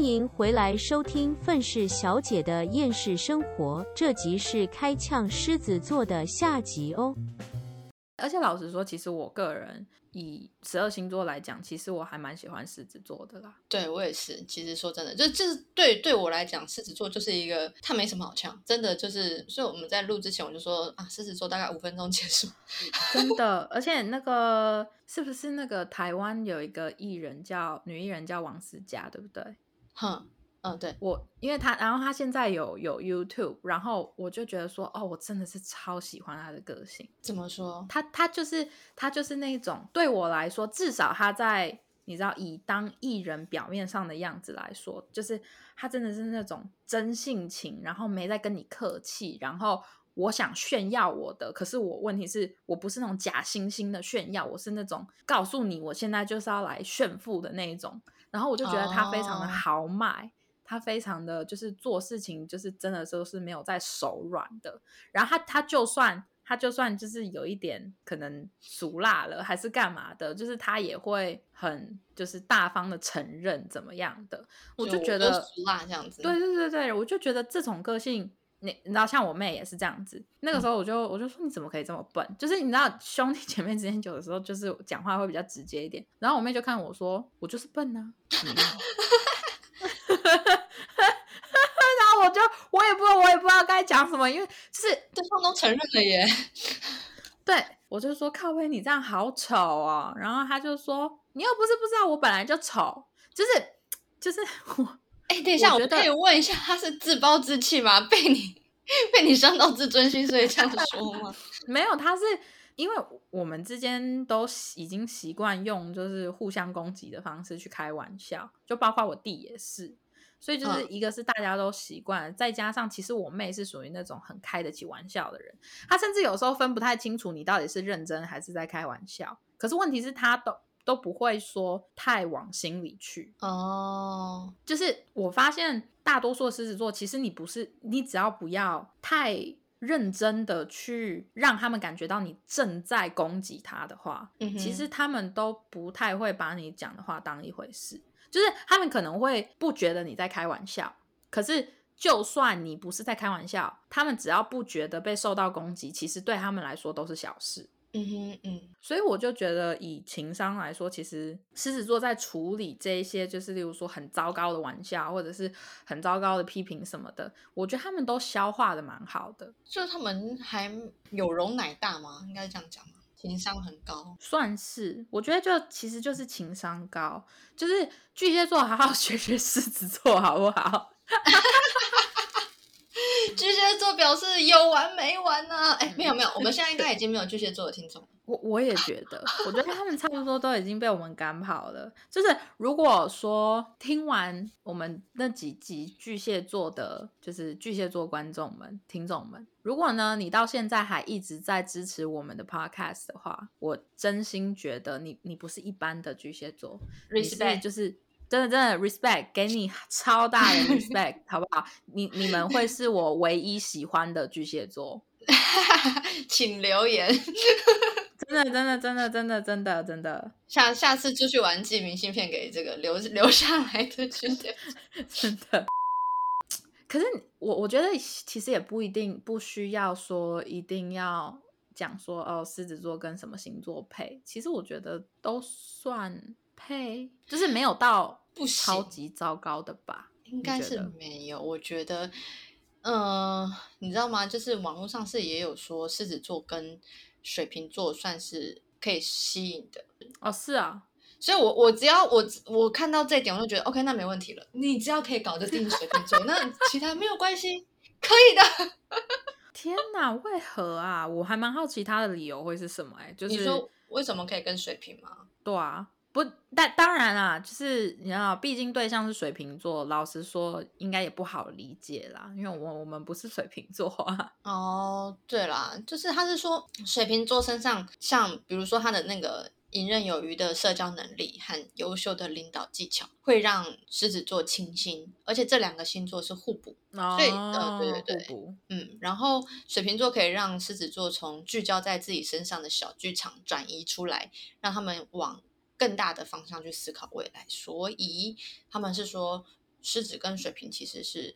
欢迎回来收听愤世小姐的厌世生活，这集是开呛狮子座的下集哦。而且老实说，其实我个人以十二星座来讲，其实我还蛮喜欢狮子座的啦。对我也是。其实说真的，就就是对对我来讲，狮子座就是一个他没什么好呛，真的就是。所以我们在录之前我就说啊，狮子座大概五分钟结束。真的，而且那个是不是那个台湾有一个艺人叫女艺人叫王思佳，对不对？哼，嗯，对，我因为他，然后他现在有有 YouTube，然后我就觉得说，哦，我真的是超喜欢他的个性。怎么说？他他就是他就是那种对我来说，至少他在你知道以当艺人表面上的样子来说，就是他真的是那种真性情，然后没在跟你客气，然后我想炫耀我的，可是我问题是我不是那种假惺惺的炫耀，我是那种告诉你我现在就是要来炫富的那一种，然后我就觉得他非常的哦豪迈。他非常的就是做事情，就是真的都是没有在手软的。然后他他就算他就算就是有一点可能俗辣了，还是干嘛的，就是他也会很就是大方的承认怎么样的。我就觉得俗辣这样子。对对对对，我就觉得这种个性。你你知道，像我妹也是这样子。那个时候我就、我就说，你怎么可以这么笨？就是你知道，兄弟姐妹之间有的时候就是讲话会比较直接一点。然后我妹就看我说，我就是笨呐、你呢 然后我就我也不我也不知道该讲什么，因为就是对方都承认了耶。对我就说靠背你这样好丑哦，然后他就说你又不是不知道我本来就丑，就是就是我哎，等一下，我可以问一下，他是自暴自弃吗？被你被你伤到自尊心，所以这样说吗？没有他是因为我们之间都习已经习惯用就是互相攻击的方式去开玩笑，就包括我弟也是。所以就是嗯一个是大家都习惯了，再加上其实我妹是属于那种很开得起玩笑的人，她甚至有时候分不太清楚你到底是认真还是在开玩笑。可是问题是她都都不会说太往心里去。哦，就是我发现大多数的狮子座，其实你不是你只要不要太认真的去让他们感觉到你正在攻击他的话，嗯其实他们都不太会把你讲的话当一回事。就是他们可能会不觉得你在开玩笑，可是就算你不是在开玩笑，他们只要不觉得被受到攻击，其实对他们来说都是小事。嗯哼嗯，所以我就觉得，以情商来说，其实狮子座在处理这一些，就是例如说很糟糕的玩笑，或者是很糟糕的批评什么的，我觉得他们都消化的蛮好的，就是他们还有容乃大吗？应该这样讲吗？情商很高。算是我觉得就其实就是情商高，就是巨蟹座好好 学学狮子座好不好？巨蟹座表示有完没完呢、哎，没有没有，我们现在应该已经没有巨蟹座的听众。我我也觉得，我觉得他们差不多都已经被我们赶跑了。就是如果说听完我们那几集巨蟹座的，就是巨蟹座观众们、听众们，如果呢你到现在还一直在支持我们的 podcast 的话，我真心觉得你你不是一般的巨蟹座你是 Respect 就是真的真的 respect，给你超大的 respect，好不好？你你们会是我唯一喜欢的巨蟹座。请留言，真的，真的，真的，真的，真的，真的，下下次出去玩寄明信片给这个留留下来的巨蟹。真的。可是我我觉得其实也不一定不需要说一定要讲说哦狮子座跟什么星座配，其实我觉得都算配，就是没有到不行超级糟糕的吧？应该是没有，我觉得，嗯、你知道吗？就是网络上是也有说狮子座跟水瓶座算是可以吸引的，哦，是啊，所以我我只要我我看到这一点，我就觉得 OK，那没问题了。你只要可以搞得定水瓶座，那其他没有关系，可以的。天哪，为何啊？我还蛮好奇他的理由会是什么、欸？哎，就是你说为什么可以跟水瓶吗？对啊，不，但当然啦，就是你知道，毕竟对象是水瓶座，老实说，应该也不好理解啦，因为我我们不是水瓶座啊。哦，对啦，就是他是说水瓶座身上，像比如说他的那个游刃有余的社交能力和优秀的领导技巧，会让狮子座倾心，而且这两个星座是互补。所以呃对对对互补嗯，然后水瓶座可以让狮子座从聚焦在自己身上的小剧场转移出来，让他们往更大的方向去思考未来。所以他们是说，狮子跟水瓶其实是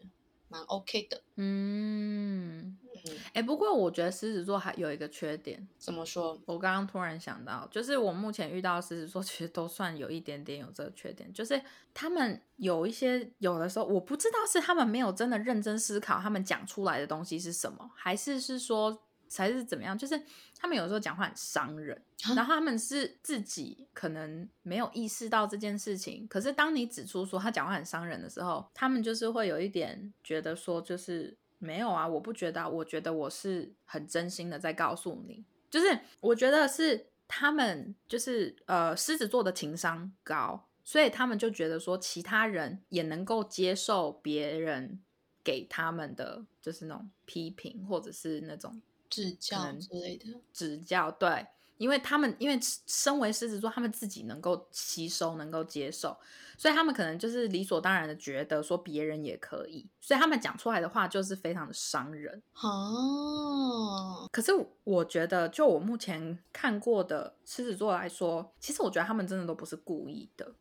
蛮 OK 的。嗯，嗯，哎，不过我觉得狮子座还有一个缺点，怎么说？我刚刚突然想到，就是我目前遇到的狮子座，其实都算有一点点有这个缺点，就是他们有一些有的时候，我不知道是他们没有真的认真思考他们讲出来的东西是什么，还是是说还是怎么样，就是他们有时候讲话很伤人，然后他们是自己可能没有意识到这件事情，可是当你指出说他讲话很伤人的时候，他们就是会有一点觉得说就是。没有啊，我不觉得啊，我觉得我是很真心的在告诉你，就是我觉得是他们就是呃狮子座的情商高，所以他们就觉得说其他人也能够接受别人给他们的就是那种批评或者是那种指教之类的。指教，对，因为他们因为身为狮子座，他们自己能够吸收，能够接受，所以他们可能就是理所当然的觉得说别人也可以，所以他们讲出来的话就是非常的伤人。哦，可是我觉得，就我目前看过的狮子座来说，其实我觉得他们真的都不是故意的，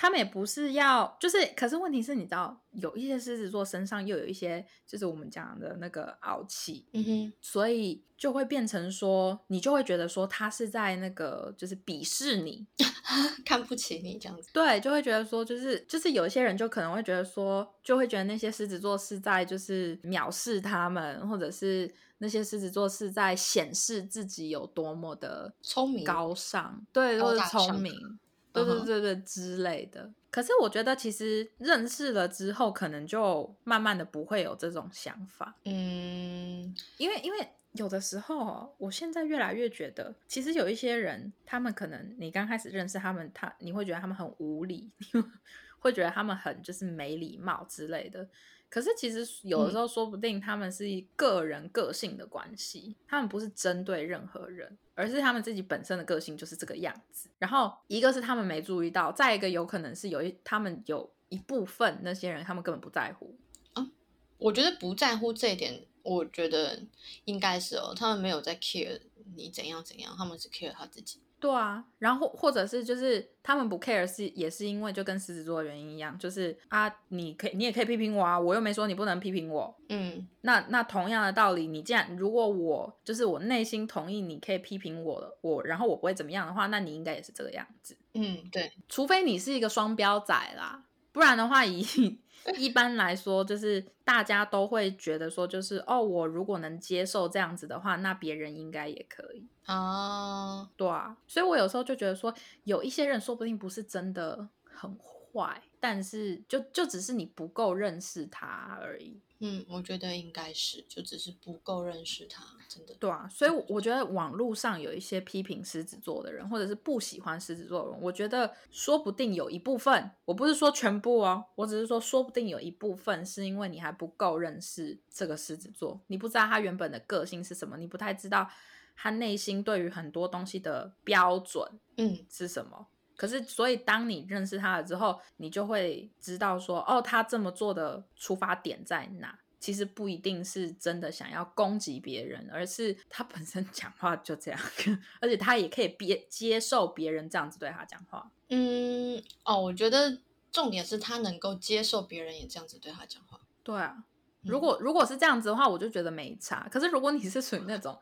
他们也不是要，就是，可是问题是，你知道，有一些狮子座身上又有一些，就是我们讲的那个傲气，嗯哼，所以就会变成说，你就会觉得说他是在那个就是鄙视你，看不起你这样子。对，就会觉得说，就是就是有一些人就可能会觉得说，就会觉得那些狮子座是在就是藐视他们，或者是那些狮子座是在显示自己有多么的聪明高尚，对，高或者聪明，对对对对之类的。可是我觉得其实认识了之后，可能就慢慢的不会有这种想法。嗯，因为因为有的时候哦，我现在越来越觉得，其实有一些人，他们可能你刚开始认识他们，他你会觉得他们很无理，会觉得他们很就是没礼貌之类的。可是其实有的时候，说不定他们是一个人个性的关系，他们不是针对任何人，而是他们自己本身的个性就是这个样子。然后一个是他们没注意到，再一个有可能是有一他们有一部分那些人，他们根本不在乎。啊我觉得不在乎这一点，我觉得应该是哦，他们没有在 care 你怎样怎样，他们只 care 他自己。对啊，然后或者是就是他们不 care 是也是因为就跟狮子座的原因一样，就是啊，你可以你也可以批评我啊，我又没说你不能批评我。嗯。那那同样的道理，你既然如果我就是我内心同意你可以批评我了，我然后我不会怎么样的话，那你应该也是这个样子，嗯，对，除非你是一个双标仔啦，不然的话以 一般来说，就是大家都会觉得说，就是哦，我如果能接受这样子的话，那别人应该也可以。哦，对啊，所以我有时候就觉得说，有一些人说不定不是真的很坏，但是就就只是你不够认识他而已。嗯，我觉得应该是，就只是不够认识他，真的。对啊，所以我我觉得网络上有一些批评狮子座的人，或者是不喜欢狮子座的人，我觉得说不定有一部分，我不是说全部哦，我只是说说不定有一部分是因为你还不够认识这个狮子座，你不知道他原本的个性是什么，你不太知道他内心对于很多东西的标准嗯是什么。可是，所以当你认识他了之后，你就会知道说，哦，他这么做的出发点在哪？其实不一定是真的想要攻击别人，而是他本身讲话就这样，而且他也可以别接受别人这样子对他讲话。嗯，哦，我觉得重点是他能够接受别人也这样子对他讲话。对啊，嗯如果如果是这样子的话，我就觉得没差。可是如果你是属于那种，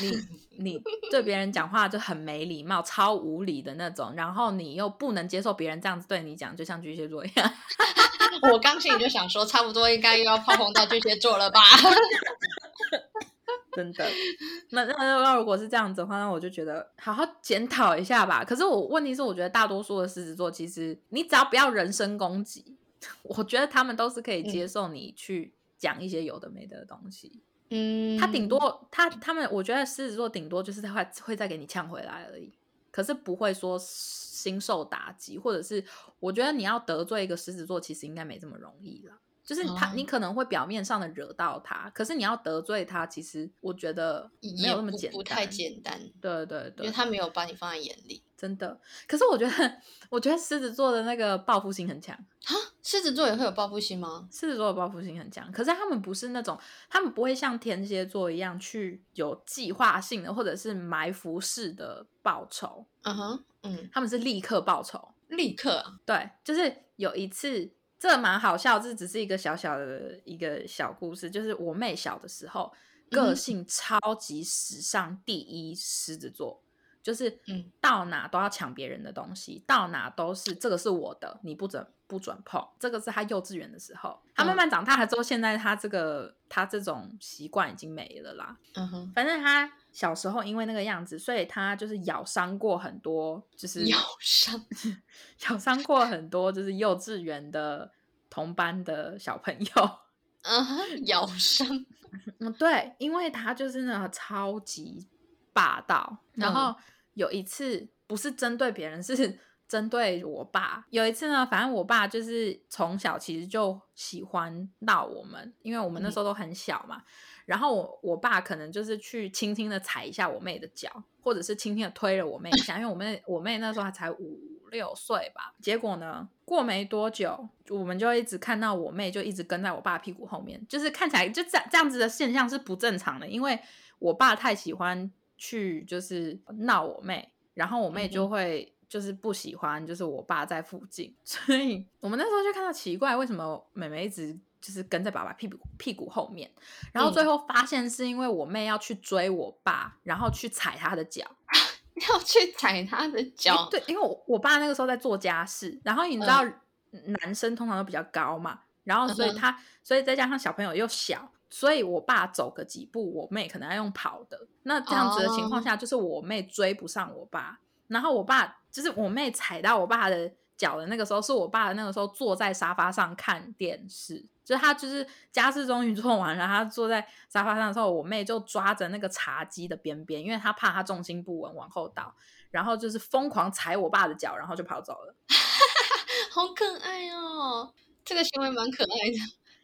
你 你对别人讲话就很没礼貌、超无理的那种，然后你又不能接受别人这样子对你讲，就像巨蟹座一样。我刚心里就想说，差不多应该又要炮轰到巨蟹座了吧？真的，那那那如果是这样子的话，那我就觉得好好检讨一下吧。可是我问题是，我觉得大多数的狮子座，其实你只要不要人身攻击，我觉得他们都是可以接受你去讲一些有的没的东西。嗯，他顶多他他们，我觉得狮子座顶多就是他会会再给你呛回来而已，可是不会说心受打击，或者是我觉得你要得罪一个狮子座，其实应该没这么容易啦。就是他，哦你可能会表面上的惹到他，可是你要得罪他，其实我觉得没有那么简单，不不太简单，对对对，因为他没有把你放在眼里。真的。可是我觉得，我觉得狮子座的那个报复心很强，啊，狮子座也会有报复心吗？狮子座的报复心很强，可是他们不是那种，他们不会像天蝎座一样去有计划性的或者是埋伏式的报仇，嗯哼，嗯，他们是立刻报仇。立刻啊，对，就是有一次这蛮好笑，这只是一个小小的一个小故事，就是我妹小的时候，个嗯性超级史上第一狮子座，就是嗯到哪都要抢别人的东西，到哪都是这个是我的，你不准不准碰。这个是他幼稚园的时候，他慢嗯慢长大了之后，现在他这个他这种习惯已经没了啦。嗯哼，反正他小时候因为那个样子，所以他就是咬伤过很多，就是咬伤，咬伤过很多，就是幼稚园的同班的小朋友。嗯哼，咬伤，嗯，对，因为他就是那个超级霸道。然嗯后有一次不是针对别人，是 针对我爸。有一次呢，反正我爸就是从小其实就喜欢闹我们，因为我们那时候都很小嘛。然后我我爸可能就是去轻轻的踩一下我妹的脚，或者是轻轻的推了我妹一下，因为我妹我妹那时候还才五六岁吧。结果呢，过没多久，我们就一直看到我妹就一直跟在我爸屁股后面，就是看起来就这样这样子的现象是不正常的，因为我爸太喜欢去就是闹我妹，然后我妹就会就是不喜欢，就是我爸在附近，所以我们那时候就看到奇怪，为什么妹妹一直就是跟在爸爸屁股屁股后面，然后最嗯。后发现是因为我妹要去追我爸，然后去踩他的脚。要去踩他的脚，对，因为我我爸那个时候在做家事，然后你知道男生通常都比较高嘛，然后所以他、所以再加上小朋友又小，所以我爸走个几步，我妹可能要用跑的。那这样子的情况下，就是我妹追不上我爸，然后我爸就是我妹踩到我爸的脚的那个时候，是我爸那个时候坐在沙发上看电视。就他就是家事终于做完了，他坐在沙发上的时候，我妹就抓着那个茶几的边边，因为她怕他重心不稳往后倒，然后就是疯狂踩我爸的脚，然后就跑走了。好可爱哦，这个行为蛮可爱的。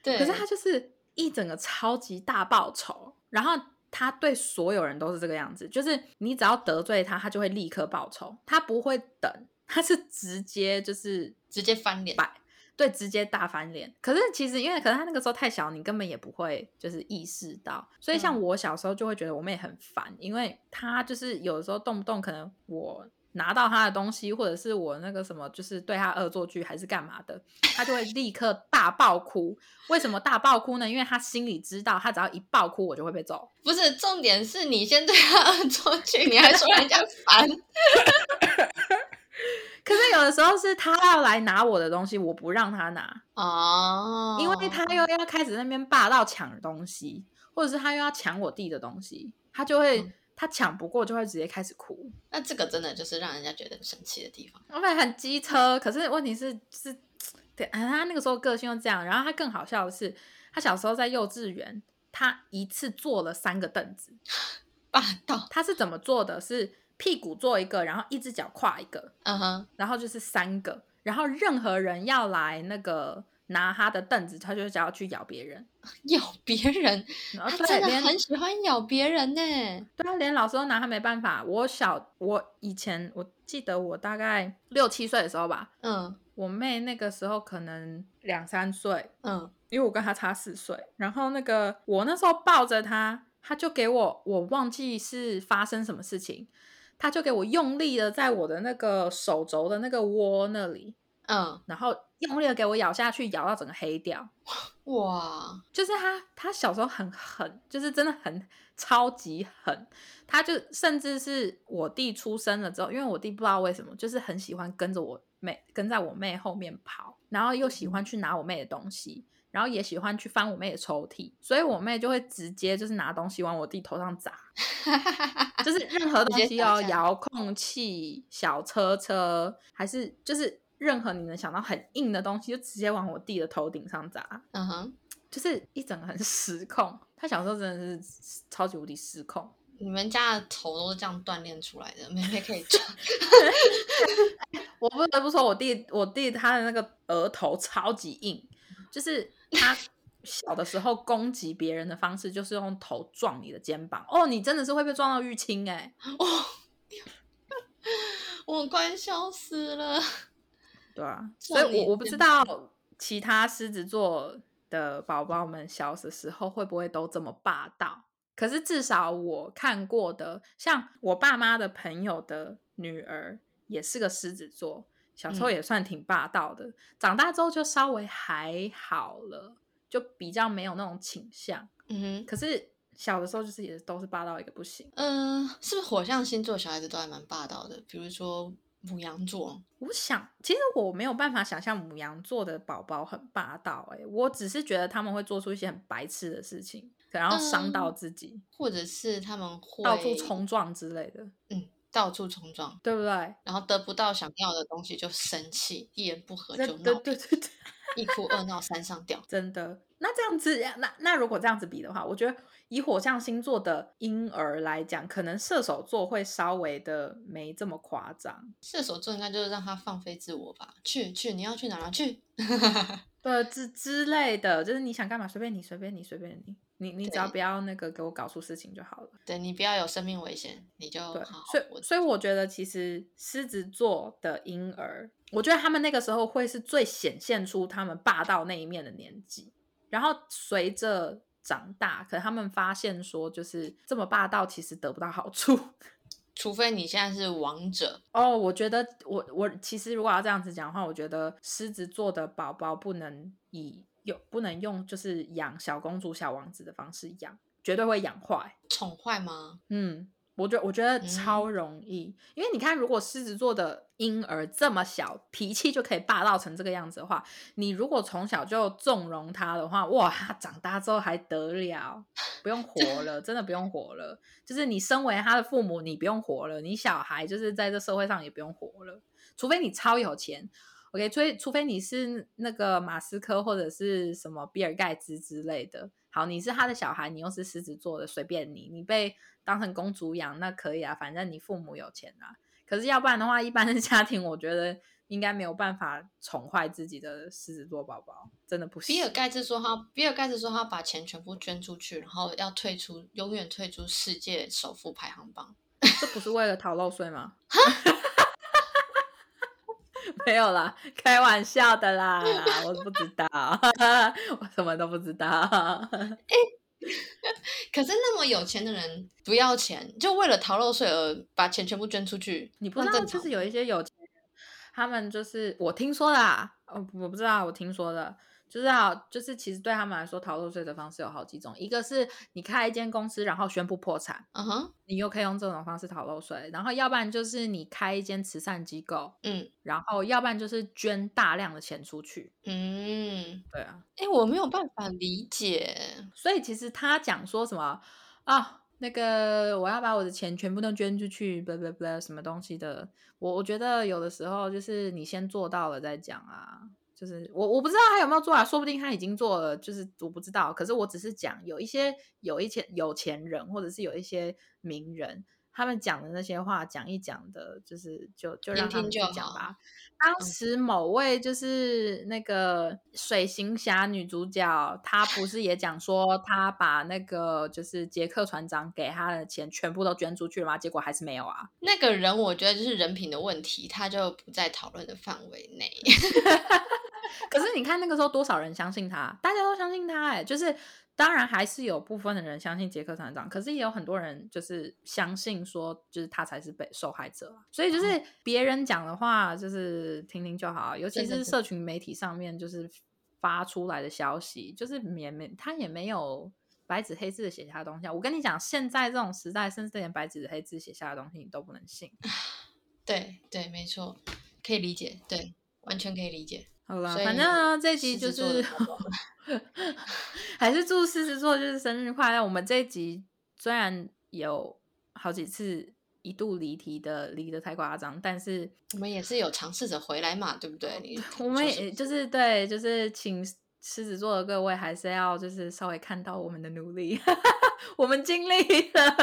对，可是他就是一整个超级大报仇，然后他对所有人都是这个样子，就是你只要得罪他，他就会立刻报仇，他不会等，他是直接就是直接翻脸，摆。对，直接大翻脸。可是其实因为可能他那个时候太小，你根本也不会就是意识到。所以像嗯我小时候就会觉得我妹很烦，因为她就是有的时候动不动可能我拿到他的东西，或者是我那个什么就是对他恶作剧还是干嘛的，他就会立刻大爆哭。为什么大爆哭呢？因为他心里知道，他只要一爆哭，我就会被揍。不是重点是你先对他恶作剧，你还说人家烦，可是有的时候是他要来拿我的东西，我不让他拿。哦，因为他又要开始那边霸道抢东西，或者是他又要抢我弟的东西，他就会、嗯他抢不过就会直接开始哭，那这个真的就是让人家觉得很生气的地方。我本来很机车，可是问题是是，对，啊他那个时候个性又这样，然后他更好笑的是，他小时候在幼稚园，他一次坐了三个凳子，霸道，他是怎么坐的？是屁股坐一个，然后一只脚跨一个，嗯哼，然后就是三个，然后任何人要来那个拿他的凳子，他就想要去咬别人。咬别人，他真的很喜欢咬别人呢。对啊，连老师都拿他没办法。我小我以前我记得我大概六七岁的时候吧，嗯我妹那个时候可能两三岁，嗯，因为我跟她差四岁。然后那个我那时候抱着她，她就给我，我忘记是发生什么事情，她就给我用力的在我的那个手肘的那个窝那里，嗯，然后用力的给我咬下去，咬到整个黑掉。哇，就是他，他小时候很狠，就是真的很超级狠。他就甚至是我弟出生了之后，因为我弟不知道为什么，就是很喜欢跟着我妹，跟在我妹后面跑，然后又喜欢去拿我妹的东西，然后也喜欢去翻我妹的抽屉，所以我妹就会直接就是拿东西往我弟头上砸，就是任何东西哦，遥控器、小车车，还是就是任何你能想到很硬的东西，就直接往我弟的头顶上砸。嗯哼，就是一整个很失控。他小时候真的是超级无敌失控。你们家的头都是这样锻炼出来的，妹妹可以 撞。我不得不说，我弟我弟他的那个额头超级硬，就是他小的时候攻击别人的方式就是用头撞你的肩膀。哦，你真的是会被撞到淤青哎、哦，我快笑死了。对啊，所以我我不知道其他狮子座的宝宝们小的时候会不会都这么霸道。可是至少我看过的，像我爸妈的朋友的女儿也是个狮子座。小时候嗯也算挺霸道的，长大之后就稍微还好了，就比较没有那种倾向。嗯哼，可是小的时候就是也都是霸道一个不行。嗯、是不是火象星座小孩子都还蛮霸道的？比如说母羊座，我想，其实我没有办法想象母羊座的宝宝很霸道、欸，我只是觉得他们会做出一些很白痴的事情，然后伤到嗯自己，或者是他们会到处，冲撞之类的，嗯，到处冲撞，对不对？然后得不到想要的东西就生气，一言不合就闹，对对对对，一哭二闹三上吊。真的。那这样子，那那如果这样子比的话，我觉得以火象星座的婴儿来讲，可能射手座会稍微的没这么夸张。射手座应该就是让他放飞自我吧，去去，你要去哪儿去？对之之类的，就是你想干嘛随便你，随便你，随便你，你你只要不要那个给我搞出事情就好了。对你不要有生命危险，你就对所以所以我觉得其实狮子座的婴儿，我觉得他们那个时候会是最显现出他们霸道那一面的年纪，然后随着长大，可能他们发现说，就是这么霸道其实得不到好处。除非你现在是王者，哦，我觉得我我其实如果要这样子讲的话，我觉得狮子座的宝宝不能以有不能用就是养小公主、小王子的方式养，绝对会养坏。宠坏吗？嗯，我觉我觉得嗯超容易，因为你看，如果狮子座的婴儿这么小，脾气就可以霸道成这个样子的话，你如果从小就纵容他的话，哇，他长大之后还得了？不用活了，真的不用活了。就是你身为他的父母，你不用活了，你小孩就是在这社会上也不用活了，除非你超有钱。OK，除非除非你是那个马斯克或者是什么比尔盖茨之类的，好，你是他的小孩，你又是狮子座的，随便你，你被当成公主养那可以啊，反正你父母有钱啊。可是要不然的话，一般的 家庭我觉得应该没有办法宠坏自己的狮子座宝宝，真的不行。比尔盖茨说他，比尔盖茨说他把钱全部捐出去，然后要退出，永远退出世界首富排行榜。这不是为了逃漏税吗？没有啦，开玩笑的啦，我不知道，我什么都不知道。可是那么有钱的人不要钱，就为了逃漏税而把钱全部捐出去，你不知道，就是有一些有钱人，他们就是我听说的啊，哦，我不知道，我听说的，就是啊，就是其实对他们来说，逃漏税的方式有好几种，一个是你开一间公司，然后宣布破产，嗯哼，你又可以用这种方式逃漏税，然后要不然就是你开一间慈善机构，嗯。然后要不然就是捐大量的钱出去，嗯，对啊，哎，我没有办法理解，所以其实他讲说什么啊，那个我要把我的钱全部都捐出去，不不不，什么东西的，我我觉得有的时候就是你先做到了再讲啊。就是我我不知道他有没有做啊，说不定他已经做了，就是我不知道。可是我只是讲有一些有一些有钱人，或者是有一些名人，他们讲的那些话讲一讲的，就是就就让他们去讲吧。当嗯时某位就是那个水行侠女主角，她不是也讲说，她把那个就是杰克船长给她的钱全部都捐出去了吗？结果还是没有啊。那个人我觉得就是人品的问题，他就不在讨论的范围内。可是你看那个时候多少人相信他，大家都相信他、哎，就是当然还是有部分的人相信杰克船长，可是也有很多人就是相信说，就是他才是被受害者啊。所以就是别人讲的话，就是听听就好，尤其是是社群媒体上面就是发出来的消息，就是也没他也没有。白纸黑字的写下的东西啊，我跟你讲，现在这种时代，甚至连白纸黑字写下的东西你都不能信。对对，没错，可以理解，对，完全可以理解。好了，反正呢，这一集就是 还是祝狮子座就是生日快乐。我们这一集虽然有好几次一度离题的离得太夸张，但是我们也是有尝试着回来嘛，对不对？你 我们也就是对，就是请狮子座的各位还是要就是稍微看到我们的努力，我们尽力了。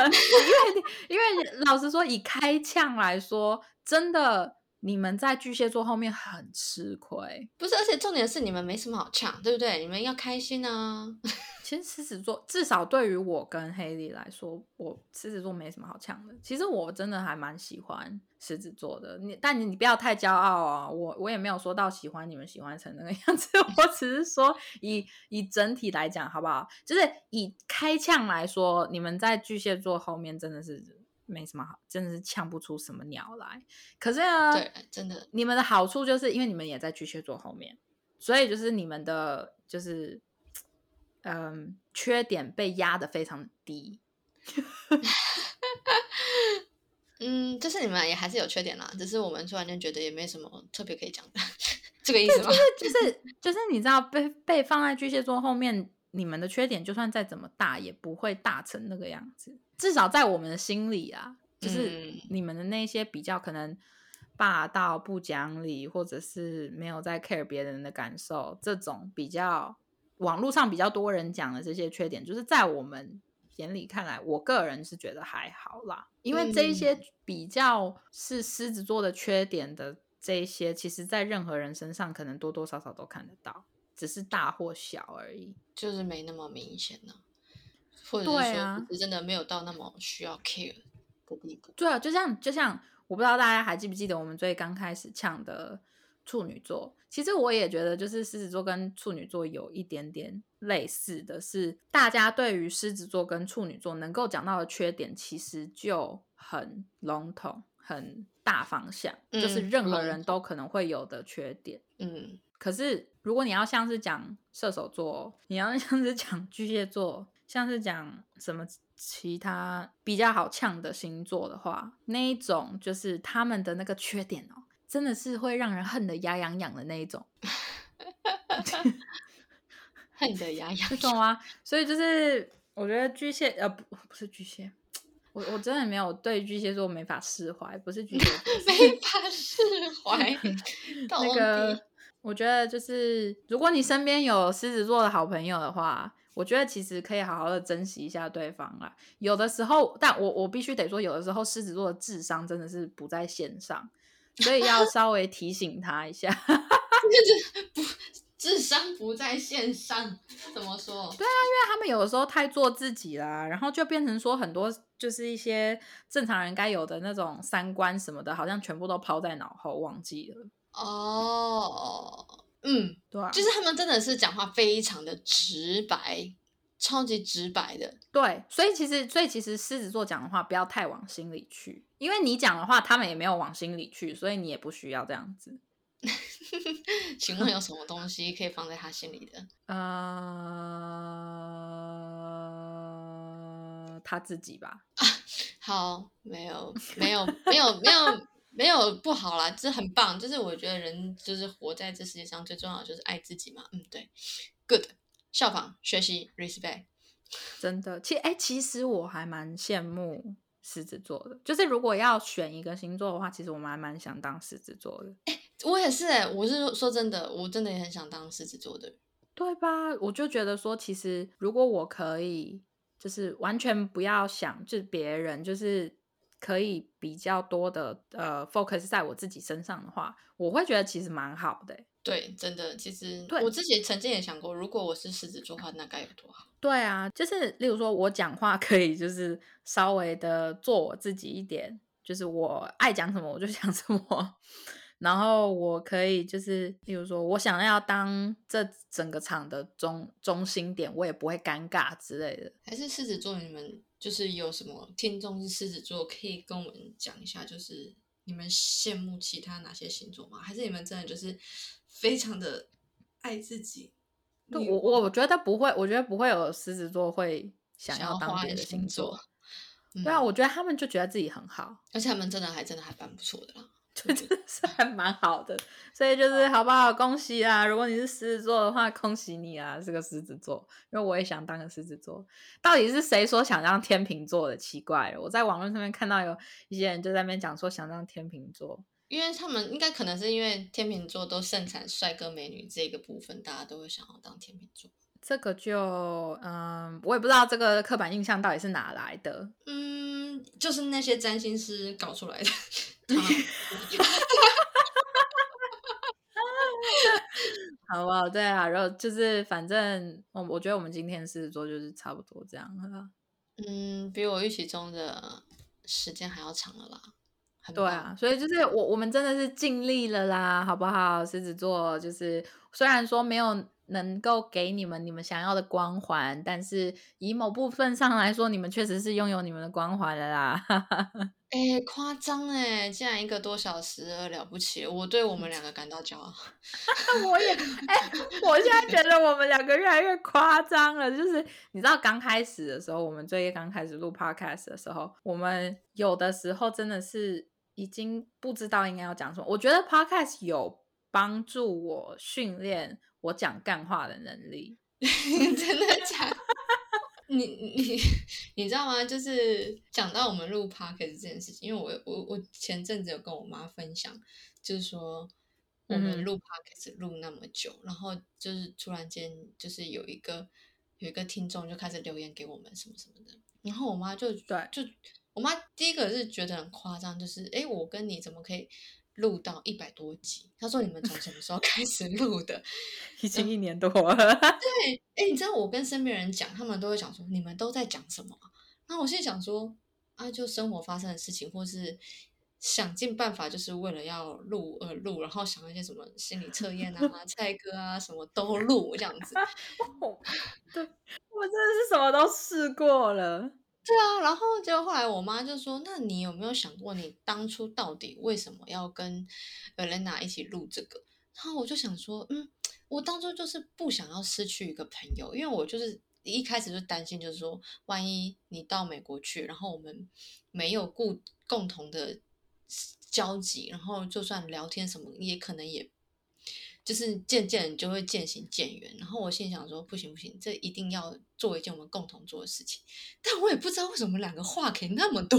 因为因为老实说，以开呛来说，真的你们在巨蟹座后面很吃亏。不是，而且重点是你们没什么好呛，对不对？你们要开心啊！其实狮子座至少对于我跟黑莉来说，我狮子座没什么好呛的。其实我真的还蛮喜欢狮子座的，你但你你不要太骄傲啊！我我也没有说到喜欢你们喜欢成那个 样子，我只是说以以整体来讲好不好？就是以开呛来说，你们在巨蟹座后面真的是没什么好，真的是呛不出什么鸟来。可是呢，对，真的，你们的好处就是因为你们也在巨蟹座后面，所以就是你们的就是嗯缺点被压得非常低。嗯，就是你们也还是有缺点啦，只是我们突然间觉得也没什么特别可以讲的，这个意思吗？就是就是你知道被被放在巨蟹座后面，你们的缺点就算再怎么大，也不会大成那个样子。至少在我们的心里啊，就是嗯。你们的那些比较可能霸道、不讲理，或者是没有在 care 别人的感受，这种比较网络上比较多人讲的这些缺点，就是在我们眼里看来，我个人是觉得还好啦，因为这一些比较是狮子座的缺点的这一些，其实在任何人身上可能多多少少都看得到，只是大或小而已。就是没那么明显呢、或者是说对啊是真的没有到那么需要 care 的地步。对啊，就像就像我不知道大家还记不记得我们最刚开始呛的处女座，其实我也觉得就是狮子座跟处女座有一点点类似的是，大家对于狮子座跟处女座能够讲到的缺点，其实就很笼统、很大方向，就是嗯任何人都可能会有的缺点。嗯，可是如果你要像是讲射手座，你要像是讲巨蟹座，像是讲什么其他比较好呛的星座的话，那一种就是他们的那个缺点哦，真的是会让人恨得牙痒痒的那一种，恨得牙痒你懂吗？所以就是我觉得巨蟹呃不不是巨蟹。我我真的没有对巨蟹座没法释怀，不是巨蟹 没法释怀。那底个，我觉得就是，如果你身边有狮子座的好朋友的话，我觉得其实可以好好的珍惜一下对方啦。有的时候，但我我必须得说，有的时候狮子座的智商真的是不在线上，所以要稍微提醒他一下。智商不在线上，怎么说？对啊，因为，他们有的时候太做自己啦，然后就变成说很多就是一些正常人该有的那种三观什么的，好像全部都抛在脑后，忘记了。哦，嗯，对啊，就是他们真的是讲话非常的直白，超级直白的。对，所以其实，所以其实狮子座讲的话不要太往心里去，因为你讲的话，他们也没有往心里去，所以你也不需要这样子。请问有什么东西可以放在他心里的？呃，他自己吧。好，没有，没有，没有，没有，没有不好啦，这很棒。就是我觉得人就是活在这世界上最重要的就是爱自己嘛。嗯，对，good，效仿学习，respect。真的，其哎、其实我还蛮羡慕狮子座的。就是如果要选一个星座的话，其实我们还蛮想当狮子座的，我也是哎、我是说说真的，我真的也很想当狮子座的人。对吧？我就觉得说，其实如果我可以，就是完全不要想就是别人，就是可以比较多的呃 focus 在我自己身上的话，我会觉得其实蛮好的欸、对，真的，其实对我自己曾经也想过，如果我是狮子座的话，那该有多好。对啊，就是例如说，我讲话可以就是稍微的做我自己一点，就是我爱讲什么我就讲什么，然后我可以就是例如说我想要当这整个场的中中心点，我也不会尴尬之类的。还是狮子座，你们就是有什么听众是狮子座，可以跟我们讲一下，就是你们羡慕其他哪些星座吗？还是你们真的就是非常的爱自己？对我我我觉得不会，我觉得不会有狮子座会想想要当别的星星座。座，对啊，嗯我觉得他们就觉得自己很好，而且他们真的还真的还蛮不错的啦。就真的是还蛮好的，所以就是好不好？恭喜啊！如果你是狮子座的话，恭喜你啊，是个狮子座。因为我也想当个狮子座。到底是谁说想当天秤座的？奇怪了，我在网络上面看到有一些人就在那边讲说想当天秤座。因为他们应该可能是因为天秤座都盛产帅哥美女这个部分，大家都会想要当天秤座。这个就嗯，我也不知道这个刻板印象到底是哪来的。嗯，就是那些占星师搞出来的。他好不好？对啊，然后就是反正我我觉得我们今天狮子座就是差不多这样了。嗯，比我预期中的时间还要长了啦。对啊，，所以就是我我们真的是尽力了啦，好不好？狮子座就是虽然说没有能够给你们你们想要的光环，但是以某部分上来说，你们确实是拥有你们的光环的啦。哎，夸张哎！竟然一个多小时了不起，我对我们两个感到骄傲。我也哎，我现在觉得我们两个越来越夸张了。就是你知道，刚开始的时候，我们最刚开始录 podcast 的时候，我们有的时候真的是已经不知道应该要讲什么。我觉得 podcast 有帮助我训练我讲干话的能力。真的假？你你你知道吗？就是讲到我们录 podcast 这件事情，因为我我我前阵子有跟我妈分享，就是说我们录 podcast 录那么久，然后就是突然间就是有一个有一个听众就开始留言给我们什么什么的，然后我妈就对就我妈第一个是觉得很夸张，就是哎，我跟你怎么可以？录到一百多集，他说你们从什么时候开始录的？已经一年多了。对，哎，你知道我跟身边人讲，他们都会讲说你们都在讲什么？那我现在想说啊，就生活发生的事情，或是想尽办法，就是为了要录而录，然后想一些什么心理测验啊、菜歌啊，什么都录这样子。对，我真的是什么都试过了。对啊，然后就后来我妈就说：“那你有没有想过，你当初到底为什么要跟 Elena 一起录这个？”然后我就想说：“嗯，我当初就是不想要失去一个朋友，因为我就是一开始就担心，就是说，万一你到美国去，然后我们没有共共同的交集，然后就算聊天什么，也可能也。”就是渐渐就会渐行渐远，然后我心想说不行不行，这一定要做一件我们共同做的事情。但我也不知道为什么两个话可以那么多。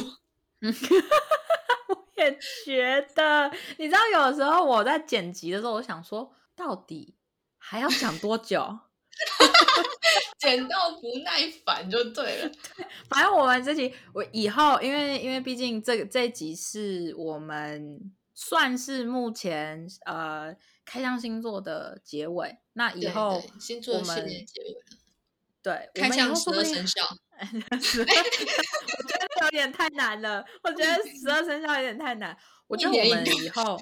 我也觉得，你知道，有时候我在剪辑的时候，我想说，到底还要讲多久？剪到不耐烦就对了。反正我们这集，我以后，因为因为毕竟这这一集是我们算是目前呃。开箱星座的结尾，那以后星座系列结尾了。对，开箱 十二生肖，我觉得有点太难了。我觉得十二生肖有点太难。我觉得我们以后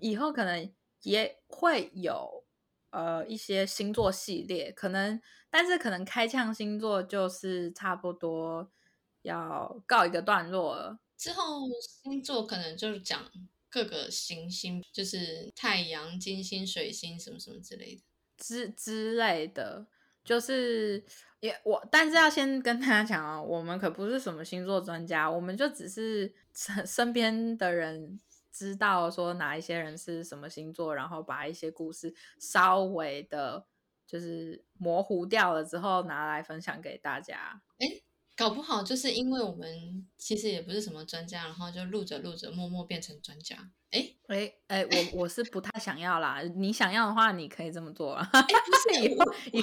以后可能也会有呃一些星座系列，可能但是可能开枪星座就是差不多要告一个段落了。之后星座可能就是讲。各个行星就是太阳、金星、水星什么什么之类的，之之类的，就是也我，但是要先跟大家讲哦，我们可不是什么星座专家，我们就只是身身边的人知道说哪一些人是什么星座，然后把一些故事稍微的，就是模糊掉了之后拿来分享给大家。哎。搞不好就是因为我们其实也不是什么专家，然后就录着录着默默变成专家。哎哎哎，我我是不太想要啦。你想要的话，你可以这么做。哎，不是以后以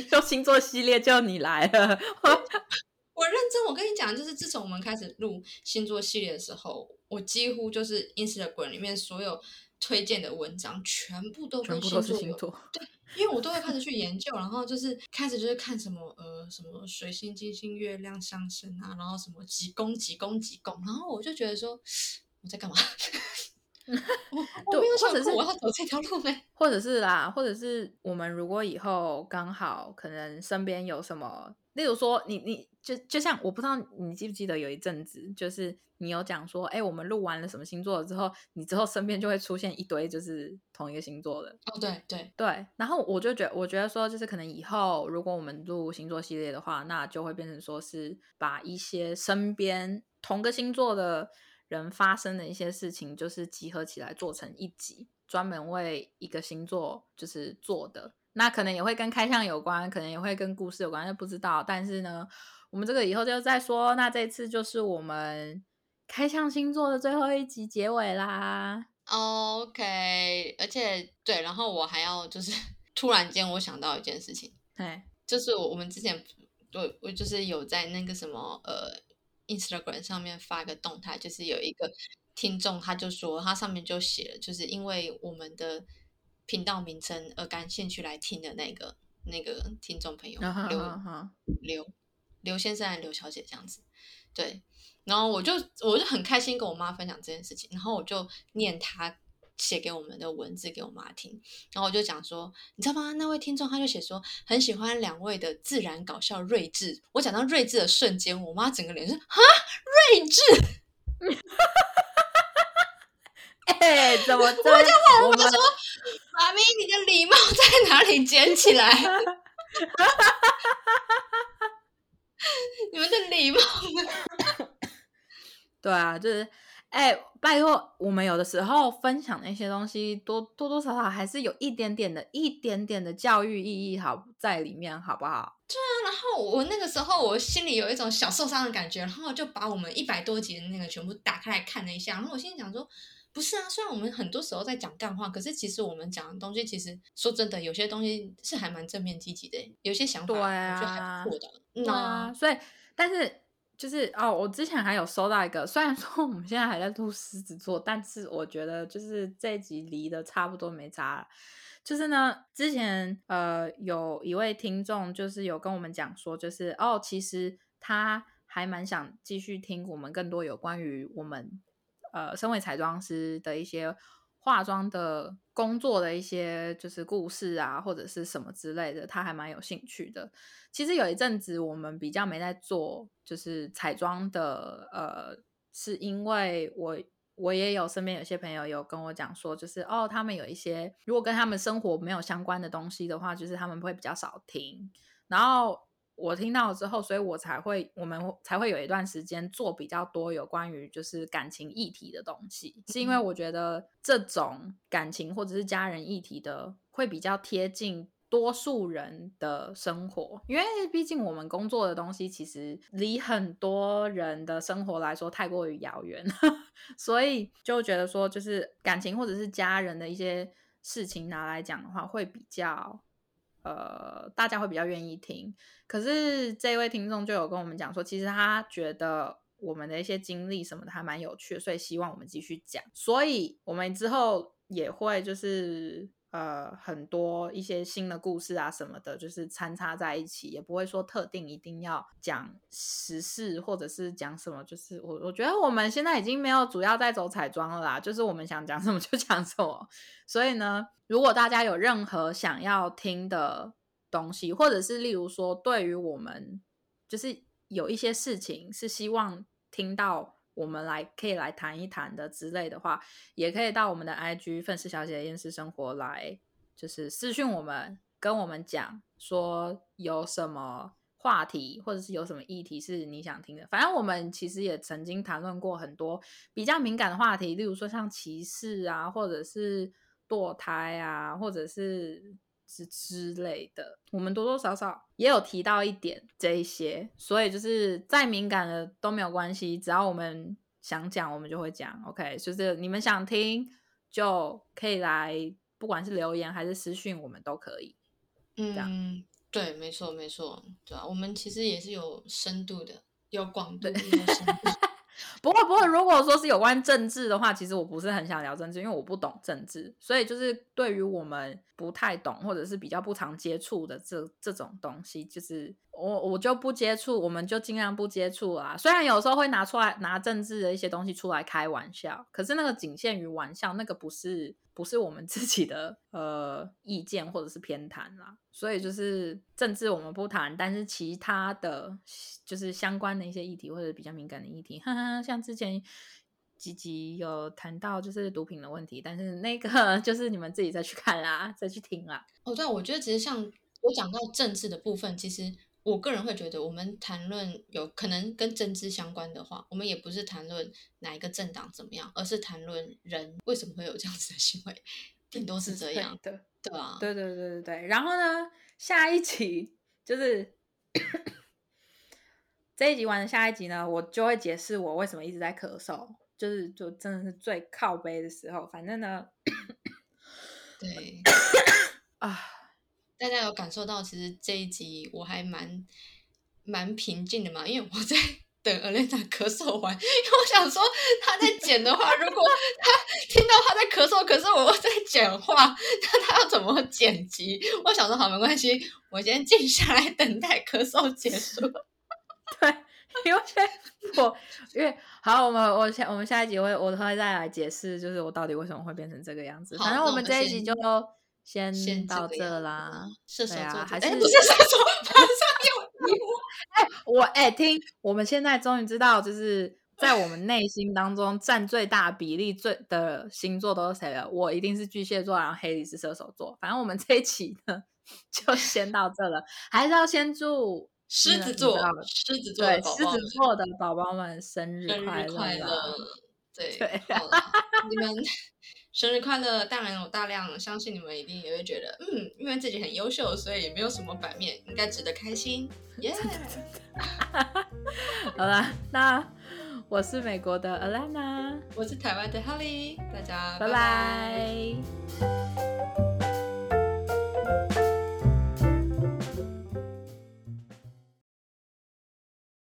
以后星座系列就你来了。我认真，我跟你讲，就是自从我们开始录星座系列的时候，我几乎就是 Instagram 里面所有推荐的文章全部都跟星座有对。因为我都会开始去研究，然后就是开始就是看什么呃什么水星、金星、月亮上升啊，然后什么几宫几宫几宫，然后我就觉得说我在干嘛？我我没有想过我要走这条路呗，或者是啦，或者是我们如果以后刚好可能身边有什么，例如说你你就就像我不知道你记不记得有一阵子就是。你有讲说，哎，我们录完了什么星座之后，你之后身边就会出现一堆就是同一个星座的。哦，对对对。然后我就觉，我觉得说，就是可能以后如果我们录星座系列的话，那就会变成说是把一些身边同个星座的人发生的一些事情，就是集合起来做成一集，专门为一个星座就是做的。那可能也会跟开箱有关，可能也会跟故事有关，就不知道。但是呢，我们这个以后就再说。那这次就是我们。开箱星座的最后一集结尾啦。OK，而且对，然后我还要就是 突然间我想到一件事情，对，就是我我们之前我我就是有在那个什么呃 Instagram 上面发一个动态，就是有一个听众他就说他上面就写了，就是因为我们的频道名称而感兴趣来听的那个那个听众朋友刘刘刘先生、刘小姐这样子，对。然后我就我就很开心跟我妈分享这件事情，然后我就念她写给我们的文字给我妈听，然后我就讲说，你知道吗？那位听众他就写说很喜欢两位的自然搞笑睿智。我讲到睿智的瞬间，我妈整个脸是哈睿智，哎，怎么这？我就问我说，妈咪，你的礼貌在哪里捡起来？你们的礼貌呢？对啊，就是哎，拜托，我们有的时候分享那些东西，多多多少少还是有一点点的、一点点的教育意义，好在里面，好不好？对啊，然后我那个时候我心里有一种小受伤的感觉，然后就把我们一百多集的那个全部打开来看了一下，然后我心里想说，不是啊，虽然我们很多时候在讲干话，可是其实我们讲的东西，其实说真的，有些东西是还蛮正面积极的，有些想法，我觉得还不错的。对啊，所以，但是就是哦，我之前还有收到一个，虽然说我们现在还在录狮子座，但是我觉得就是这一集离的差不多没差了。就是呢，之前呃有一位听众就是有跟我们讲说，就是哦，其实他还蛮想继续听我们更多有关于我们呃身为彩妆师的一些。化妆的工作的一些就是故事啊，或者是什么之类的，他还蛮有兴趣的。其实有一阵子我们比较没在做，就是彩妆的，呃，是因为我我也有身边有些朋友有跟我讲说，就是哦，他们有一些如果跟他们生活没有相关的东西的话，就是他们会比较少听，然后。我听到之后，所以我才会，我们才会有一段时间做比较多有关于就是感情议题的东西，是因为我觉得这种感情或者是家人议题的会比较贴近多数人的生活，因为毕竟我们工作的东西其实离很多人的生活来说太过于遥远，所以就觉得说就是感情或者是家人的一些事情拿来讲的话，会比较。呃，大家会比较愿意听。可是这位听众就有跟我们讲说，其实他觉得我们的一些经历什么的还蛮有趣，所以希望我们继续讲。所以我们之后也会就是呃很多一些新的故事啊什么的，就是参差在一起，也不会说特定一定要讲时事或者是讲什么。就是我我觉得我们现在已经没有主要在走彩妆了啦，就是我们想讲什么就讲什么。所以呢。如果大家有任何想要听的东西，或者是例如说，对于我们就是有一些事情是希望听到我们来可以来谈一谈的之类的话，也可以到我们的 IG“ 愤世小姐的厌世生活”来，就是私讯我们，跟我们讲说有什么话题，或者是有什么议题是你想听的。反正我们其实也曾经谈论过很多比较敏感的话题，例如说像歧视啊，或者是。堕胎啊，或者是之之类的，我们多多少少也有提到一点这一些，所以就是再敏感的都没有关系，只要我们想讲，我们就会讲。OK，就是你们想听就可以来，不管是留言还是私讯，我们都可以。嗯，对，没错，没错，对啊，我们其实也是有深度的，有广度，有深度。不过，不过，如果说是有关政治的话，其实我不是很想聊政治，因为我不懂政治，所以就是对于我们不太懂或者是比较不常接触的这这种东西，就是我我就不接触，我们就尽量不接触啊。虽然有时候会拿出来拿政治的一些东西出来开玩笑，可是那个仅限于玩笑，那个不是。不是我们 自己的呃意见或者是偏袒啦，所以就是政治我们不谈，但是其他的就是相关的一些议题或者比较敏感的议题，哈哈，像之前几集有谈到就是毒品的问题，但是那个 就是你们自己再去看啦，再去听啦。哦，对，我觉得其实像我讲到政治的部分，其实。我个人会觉得，我们谈论有可能跟政治相关的话，我们也不是谈论哪一个政党怎么样，而是谈论人为什么会有这样子的行为，顶多是这样的，对吧？对对对对对。然后呢，下一集就是 这一集完了，下一集呢，我就会解释我为什么一直在咳嗽，就是就真的是最靠背的时候。反正呢，对 啊。大家有感受到，其实这一集我还蛮蛮平静的嘛，因为我在 等 Alena 咳嗽完，因为我想说他在剪的话，如果他听到他在咳嗽，可是我在讲话，那他要怎么剪辑？我想说好没关系，我先静下来等待咳嗽结束。对，因为我因为好，我们我下我们下一集会我会再来解释，就是我到底为什么会变成这个样子。反正我们这一集就先先到这啦。射手座，还哎，是不是射手，马上有疑惑。哎，我哎、听，我们现在终于知道，就是在我们内心当中占最大比例最的星座都是谁了。我一定是巨蟹座，然后黑里是射手座。反正我们这一期呢，就先到这了。还是要先祝 狮子座狮子座对的宝宝狮子座的宝宝们生日快乐！对，你们生日快乐！当然有大量，相信你们一定也会觉得，嗯，因为自己很优秀，所以也没有什么版面，应该值得开心，耶、好啦，那我是美国的 Alana，我是台湾的 Holly，大家拜。拜拜